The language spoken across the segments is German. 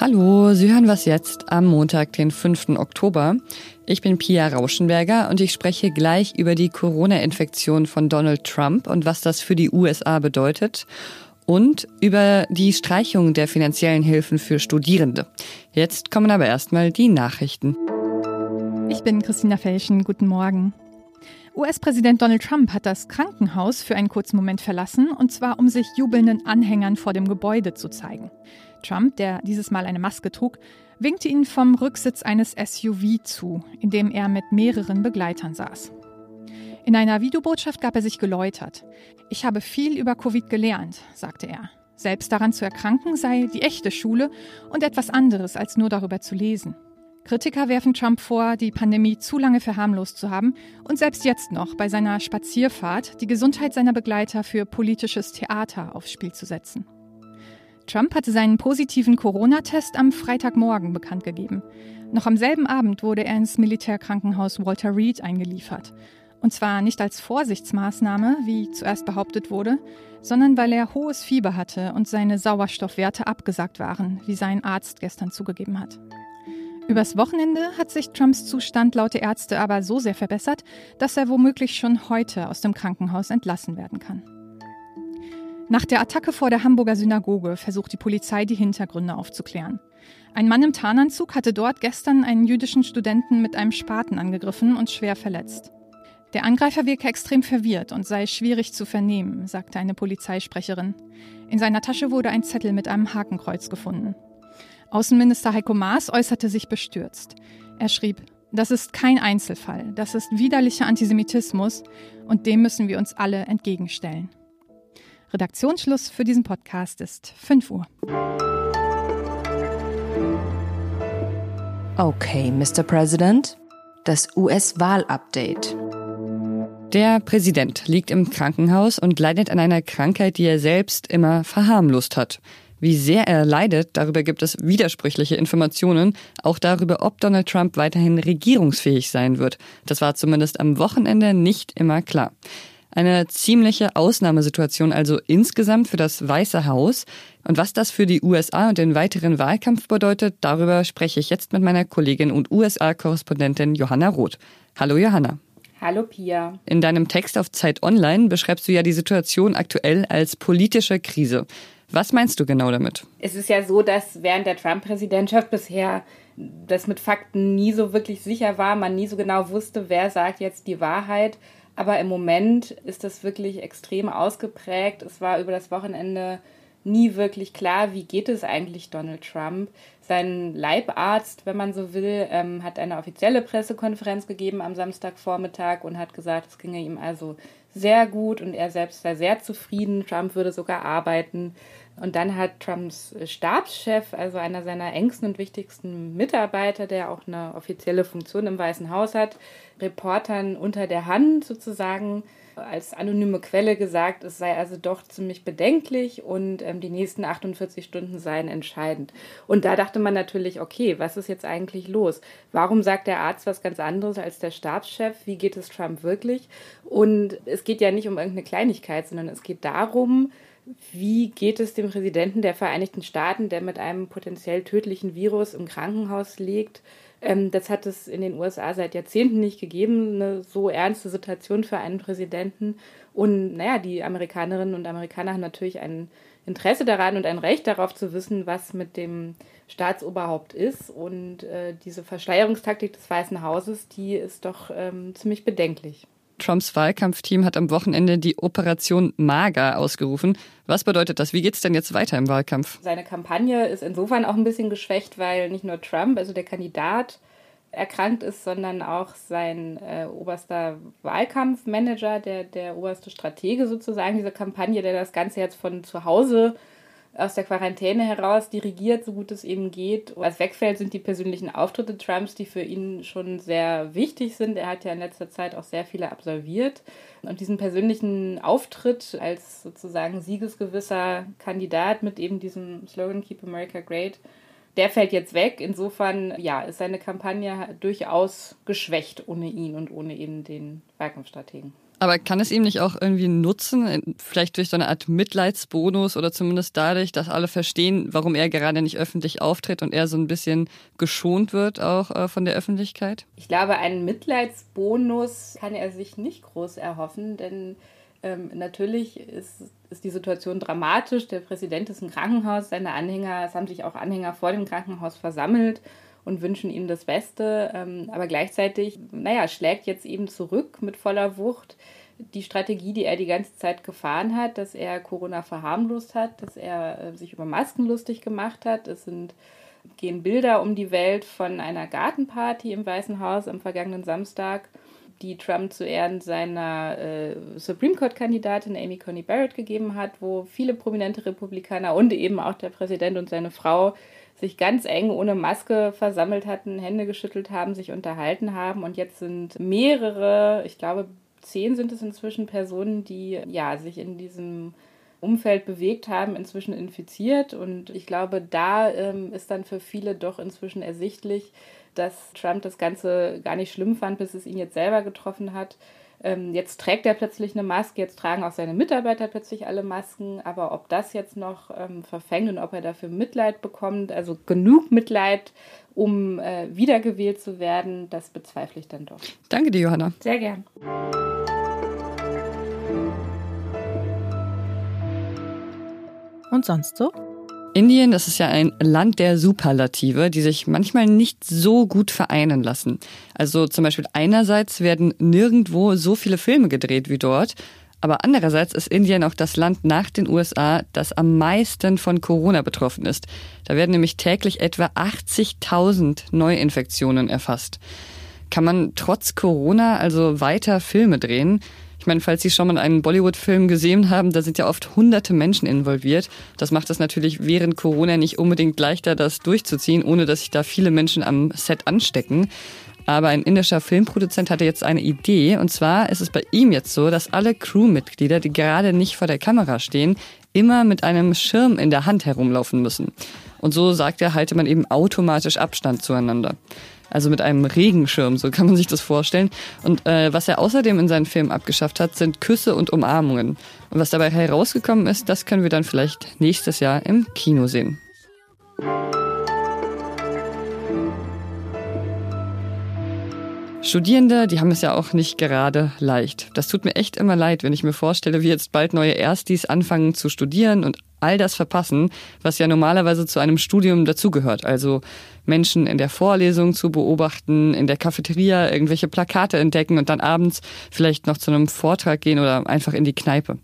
Hallo, Sie hören was jetzt am Montag, den 5. Oktober. Ich bin Pia Rauschenberger und ich spreche gleich über die Corona-Infektion von Donald Trump und was das für die USA bedeutet und über die Streichung der finanziellen Hilfen für Studierende. Jetzt kommen aber erstmal die Nachrichten. Ich bin Christina Felschen. Guten Morgen. US-Präsident Donald Trump hat das Krankenhaus für einen kurzen Moment verlassen, und zwar um sich jubelnden Anhängern vor dem Gebäude zu zeigen. Trump, der dieses Mal eine Maske trug, winkte ihnen vom Rücksitz eines SUV zu, in dem er mit mehreren Begleitern saß. In einer Videobotschaft gab er sich geläutert. Ich habe viel über Covid gelernt, sagte er. Selbst daran zu erkranken sei die echte Schule und etwas anderes als nur darüber zu lesen. Kritiker werfen Trump vor, die Pandemie zu lange verharmlost zu haben und selbst jetzt noch bei seiner Spazierfahrt die Gesundheit seiner Begleiter für politisches Theater aufs Spiel zu setzen. Trump hatte seinen positiven Corona-Test am Freitagmorgen bekannt gegeben. Noch am selben Abend wurde er ins Militärkrankenhaus Walter Reed eingeliefert. Und zwar nicht als Vorsichtsmaßnahme, wie zuerst behauptet wurde, sondern weil er hohes Fieber hatte und seine Sauerstoffwerte abgesagt waren, wie sein Arzt gestern zugegeben hat. Übers Wochenende hat sich Trumps Zustand laut der Ärzte aber so sehr verbessert, dass er womöglich schon heute aus dem Krankenhaus entlassen werden kann. Nach der Attacke vor der Hamburger Synagoge versucht die Polizei, die Hintergründe aufzuklären. Ein Mann im Tarnanzug hatte dort gestern einen jüdischen Studenten mit einem Spaten angegriffen und schwer verletzt. Der Angreifer wirke extrem verwirrt und sei schwierig zu vernehmen, sagte eine Polizeisprecherin. In seiner Tasche wurde ein Zettel mit einem Hakenkreuz gefunden. Außenminister Heiko Maas äußerte sich bestürzt. Er schrieb, das ist kein Einzelfall, das ist widerlicher Antisemitismus und dem müssen wir uns alle entgegenstellen. Redaktionsschluss für diesen Podcast ist 5 Uhr. Okay, Mr. President, das US-Wahl-Update. Der Präsident liegt im Krankenhaus und leidet an einer Krankheit, die er selbst immer verharmlost hat. Wie sehr er leidet, darüber gibt es widersprüchliche Informationen, auch darüber, ob Donald Trump weiterhin regierungsfähig sein wird. Das war zumindest am Wochenende nicht immer klar. Eine ziemliche Ausnahmesituation also insgesamt für das Weiße Haus. Und was das für die USA und den weiteren Wahlkampf bedeutet, darüber spreche ich jetzt mit meiner Kollegin und USA-Korrespondentin Johanna Roth. Hallo Johanna. Hallo Pia. In deinem Text auf Zeit Online beschreibst du ja die Situation aktuell als politische Krise. Was meinst du genau damit? Es ist ja so, dass während der Trump-Präsidentschaft bisher das mit Fakten nie so wirklich sicher war, man nie so genau wusste, wer sagt jetzt die Wahrheit. Aber im Moment ist das wirklich extrem ausgeprägt. Es war über das Wochenende nie wirklich klar, wie geht es eigentlich Donald Trump. Sein Leibarzt, wenn man so will, ähm, hat eine offizielle Pressekonferenz gegeben am Samstagvormittag und hat gesagt, es ginge ihm also sehr gut und er selbst sei sehr zufrieden. Trump würde sogar arbeiten. Und dann hat Trumps Stabschef, also einer seiner engsten und wichtigsten Mitarbeiter, der auch eine offizielle Funktion im Weißen Haus hat, Reportern unter der Hand sozusagen als anonyme Quelle gesagt, es sei also doch ziemlich bedenklich und ähm, die nächsten 48 Stunden seien entscheidend. Und da dachte man natürlich, okay, was ist jetzt eigentlich los? Warum sagt der Arzt was ganz anderes als der Stabschef? Wie geht es Trump wirklich? Und es geht ja nicht um irgendeine Kleinigkeit, sondern es geht darum, wie geht es dem Präsidenten der Vereinigten Staaten, der mit einem potenziell tödlichen Virus im Krankenhaus liegt? Ähm, das hat es in den USA seit Jahrzehnten nicht gegeben, eine so ernste Situation für einen Präsidenten. Und naja, die Amerikanerinnen und Amerikaner haben natürlich ein Interesse daran und ein Recht darauf zu wissen, was mit dem Staatsoberhaupt ist. Und äh, diese Verschleierungstaktik des Weißen Hauses, die ist doch ähm, ziemlich bedenklich. Trumps Wahlkampfteam hat am Wochenende die Operation Mager ausgerufen. Was bedeutet das? Wie geht es denn jetzt weiter im Wahlkampf? Seine Kampagne ist insofern auch ein bisschen geschwächt, weil nicht nur Trump, also der Kandidat, erkrankt ist, sondern auch sein äh, oberster Wahlkampfmanager, der, der oberste Stratege sozusagen dieser Kampagne, der das Ganze jetzt von zu Hause aus der Quarantäne heraus dirigiert, so gut es eben geht. Was wegfällt, sind die persönlichen Auftritte Trumps, die für ihn schon sehr wichtig sind. Er hat ja in letzter Zeit auch sehr viele absolviert. Und diesen persönlichen Auftritt als sozusagen siegesgewisser Kandidat mit eben diesem Slogan Keep America Great, der fällt jetzt weg. Insofern, ja, ist seine Kampagne durchaus geschwächt ohne ihn und ohne eben den Wahlkampfstrategen. Aber kann es ihm nicht auch irgendwie nutzen, vielleicht durch so eine Art Mitleidsbonus oder zumindest dadurch, dass alle verstehen, warum er gerade nicht öffentlich auftritt und er so ein bisschen geschont wird auch äh, von der Öffentlichkeit? Ich glaube, einen Mitleidsbonus kann er sich nicht groß erhoffen, denn ähm, natürlich ist, ist die Situation dramatisch. Der Präsident ist im Krankenhaus, seine Anhänger, es haben sich auch Anhänger vor dem Krankenhaus versammelt und wünschen ihm das Beste. Ähm, aber gleichzeitig, naja, schlägt jetzt eben zurück mit voller Wucht die Strategie, die er die ganze Zeit gefahren hat, dass er Corona verharmlost hat, dass er äh, sich über Masken lustig gemacht hat. Es sind gehen Bilder um die Welt von einer Gartenparty im Weißen Haus am vergangenen Samstag die Trump zu Ehren seiner äh, Supreme Court-Kandidatin Amy Coney Barrett gegeben hat, wo viele prominente Republikaner und eben auch der Präsident und seine Frau sich ganz eng ohne Maske versammelt hatten, Hände geschüttelt haben, sich unterhalten haben. Und jetzt sind mehrere, ich glaube zehn sind es inzwischen Personen, die ja sich in diesem Umfeld bewegt haben, inzwischen infiziert. Und ich glaube, da ähm, ist dann für viele doch inzwischen ersichtlich, dass Trump das Ganze gar nicht schlimm fand, bis es ihn jetzt selber getroffen hat. Ähm, jetzt trägt er plötzlich eine Maske, jetzt tragen auch seine Mitarbeiter plötzlich alle Masken, aber ob das jetzt noch ähm, verfängt und ob er dafür Mitleid bekommt, also genug Mitleid, um äh, wiedergewählt zu werden, das bezweifle ich dann doch. Danke dir, Johanna. Sehr gern. Und sonst so? Indien, das ist ja ein Land der Superlative, die sich manchmal nicht so gut vereinen lassen. Also zum Beispiel einerseits werden nirgendwo so viele Filme gedreht wie dort, aber andererseits ist Indien auch das Land nach den USA, das am meisten von Corona betroffen ist. Da werden nämlich täglich etwa 80.000 Neuinfektionen erfasst. Kann man trotz Corona also weiter Filme drehen? Ich meine, falls Sie schon mal einen Bollywood-Film gesehen haben, da sind ja oft hunderte Menschen involviert. Das macht es natürlich während Corona nicht unbedingt leichter, das durchzuziehen, ohne dass sich da viele Menschen am Set anstecken. Aber ein indischer Filmproduzent hatte jetzt eine Idee. Und zwar ist es bei ihm jetzt so, dass alle Crewmitglieder, die gerade nicht vor der Kamera stehen, immer mit einem Schirm in der Hand herumlaufen müssen. Und so sagt er, halte man eben automatisch Abstand zueinander also mit einem Regenschirm, so kann man sich das vorstellen. Und äh, was er außerdem in seinen Filmen abgeschafft hat, sind Küsse und Umarmungen. Und was dabei herausgekommen ist, das können wir dann vielleicht nächstes Jahr im Kino sehen. Studierende, die haben es ja auch nicht gerade leicht. Das tut mir echt immer leid, wenn ich mir vorstelle, wie jetzt bald neue Erstis anfangen zu studieren und all das verpassen, was ja normalerweise zu einem Studium dazugehört. Also Menschen in der Vorlesung zu beobachten, in der Cafeteria irgendwelche Plakate entdecken und dann abends vielleicht noch zu einem Vortrag gehen oder einfach in die Kneipe.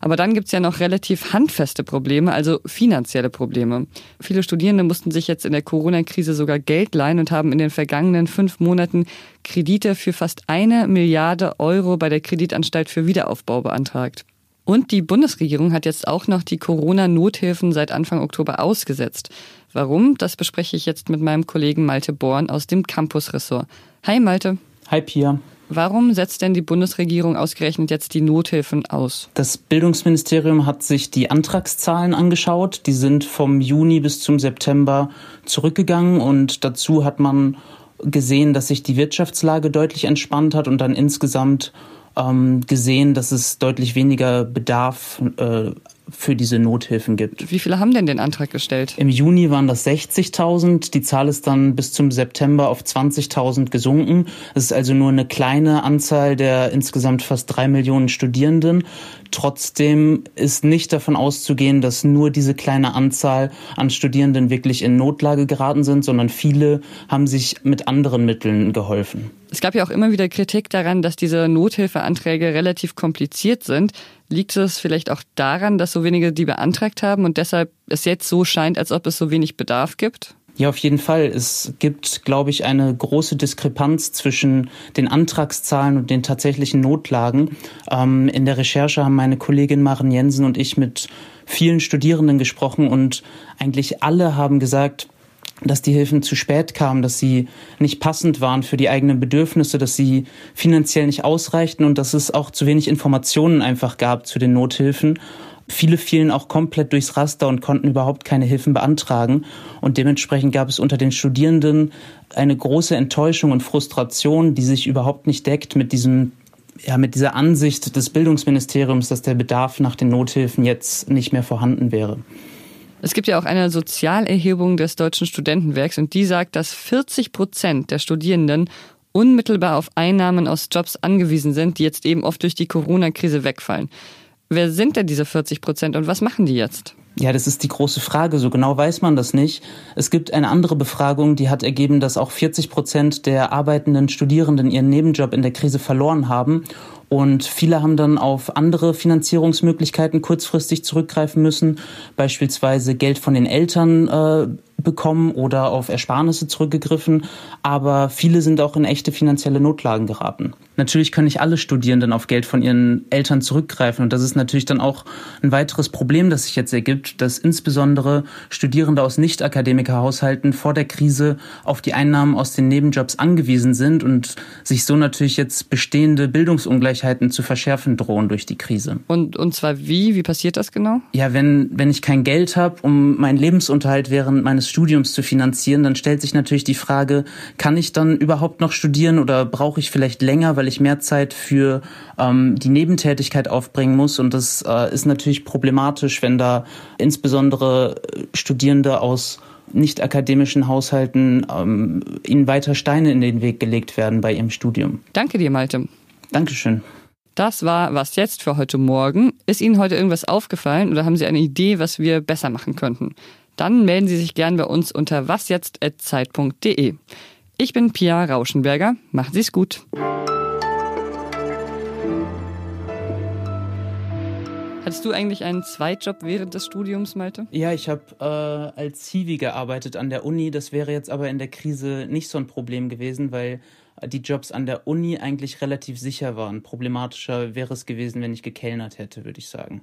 Aber dann gibt's ja noch relativ handfeste Probleme, also finanzielle Probleme. Viele Studierende mussten sich jetzt in der Corona-Krise sogar Geld leihen und haben in den vergangenen fünf Monaten Kredite für fast eine Milliarde Euro bei der Kreditanstalt für Wiederaufbau beantragt. Und die Bundesregierung hat jetzt auch noch die Corona-Nothilfen seit Anfang Oktober ausgesetzt. Warum? Das bespreche ich jetzt mit meinem Kollegen Malte Born aus dem Campus-Ressort. Hi Malte. Hi Pia. Warum setzt denn die Bundesregierung ausgerechnet jetzt die Nothilfen aus? Das Bildungsministerium hat sich die Antragszahlen angeschaut. Die sind vom Juni bis zum September zurückgegangen und dazu hat man gesehen, dass sich die Wirtschaftslage deutlich entspannt hat und dann insgesamt ähm, gesehen, dass es deutlich weniger Bedarf äh, für diese Nothilfen gibt. Wie viele haben denn den Antrag gestellt? Im Juni waren das 60.000. Die Zahl ist dann bis zum September auf 20.000 gesunken. Es ist also nur eine kleine Anzahl der insgesamt fast drei Millionen Studierenden. Trotzdem ist nicht davon auszugehen, dass nur diese kleine Anzahl an Studierenden wirklich in Notlage geraten sind, sondern viele haben sich mit anderen Mitteln geholfen. Es gab ja auch immer wieder Kritik daran, dass diese Nothilfeanträge relativ kompliziert sind. Liegt es vielleicht auch daran, dass so wenige die beantragt haben und deshalb es jetzt so scheint, als ob es so wenig Bedarf gibt? Ja, auf jeden Fall. Es gibt, glaube ich, eine große Diskrepanz zwischen den Antragszahlen und den tatsächlichen Notlagen. Ähm, in der Recherche haben meine Kollegin Maren Jensen und ich mit vielen Studierenden gesprochen und eigentlich alle haben gesagt, dass die Hilfen zu spät kamen, dass sie nicht passend waren für die eigenen Bedürfnisse, dass sie finanziell nicht ausreichten und dass es auch zu wenig Informationen einfach gab zu den Nothilfen. Viele fielen auch komplett durchs Raster und konnten überhaupt keine Hilfen beantragen. Und dementsprechend gab es unter den Studierenden eine große Enttäuschung und Frustration, die sich überhaupt nicht deckt mit diesem ja, mit dieser Ansicht des Bildungsministeriums, dass der Bedarf nach den Nothilfen jetzt nicht mehr vorhanden wäre. Es gibt ja auch eine Sozialerhebung des Deutschen Studentenwerks und die sagt, dass 40 Prozent der Studierenden unmittelbar auf Einnahmen aus Jobs angewiesen sind, die jetzt eben oft durch die Corona-Krise wegfallen. Wer sind denn diese 40 Prozent und was machen die jetzt? Ja, das ist die große Frage. So genau weiß man das nicht. Es gibt eine andere Befragung, die hat ergeben, dass auch 40 Prozent der arbeitenden Studierenden ihren Nebenjob in der Krise verloren haben. Und viele haben dann auf andere Finanzierungsmöglichkeiten kurzfristig zurückgreifen müssen, beispielsweise Geld von den Eltern äh, bekommen oder auf Ersparnisse zurückgegriffen, aber viele sind auch in echte finanzielle Notlagen geraten. Natürlich können nicht alle Studierenden auf Geld von ihren Eltern zurückgreifen und das ist natürlich dann auch ein weiteres Problem, das sich jetzt ergibt, dass insbesondere Studierende aus Nicht-Akademiker-Haushalten vor der Krise auf die Einnahmen aus den Nebenjobs angewiesen sind und sich so natürlich jetzt bestehende Bildungsungleichheiten zu verschärfen drohen durch die Krise. Und, und zwar wie? Wie passiert das genau? Ja, wenn, wenn ich kein Geld habe, um meinen Lebensunterhalt während meines Studiums zu finanzieren, dann stellt sich natürlich die Frage, kann ich dann überhaupt noch studieren oder brauche ich vielleicht länger, weil ich mehr Zeit für ähm, die Nebentätigkeit aufbringen muss? Und das äh, ist natürlich problematisch, wenn da insbesondere äh, Studierende aus nicht akademischen Haushalten ähm, ihnen weiter Steine in den Weg gelegt werden bei ihrem Studium. Danke dir, Malte. Dankeschön. Das war was jetzt für heute Morgen. Ist Ihnen heute irgendwas aufgefallen oder haben Sie eine Idee, was wir besser machen könnten? dann melden Sie sich gern bei uns unter wasjetzt.zeit.de. Ich bin Pia Rauschenberger. Machen Sie es gut. Hattest du eigentlich einen Zweitjob während des Studiums, Malte? Ja, ich habe äh, als Hiwi gearbeitet an der Uni. Das wäre jetzt aber in der Krise nicht so ein Problem gewesen, weil die Jobs an der Uni eigentlich relativ sicher waren. Problematischer wäre es gewesen, wenn ich gekellnert hätte, würde ich sagen.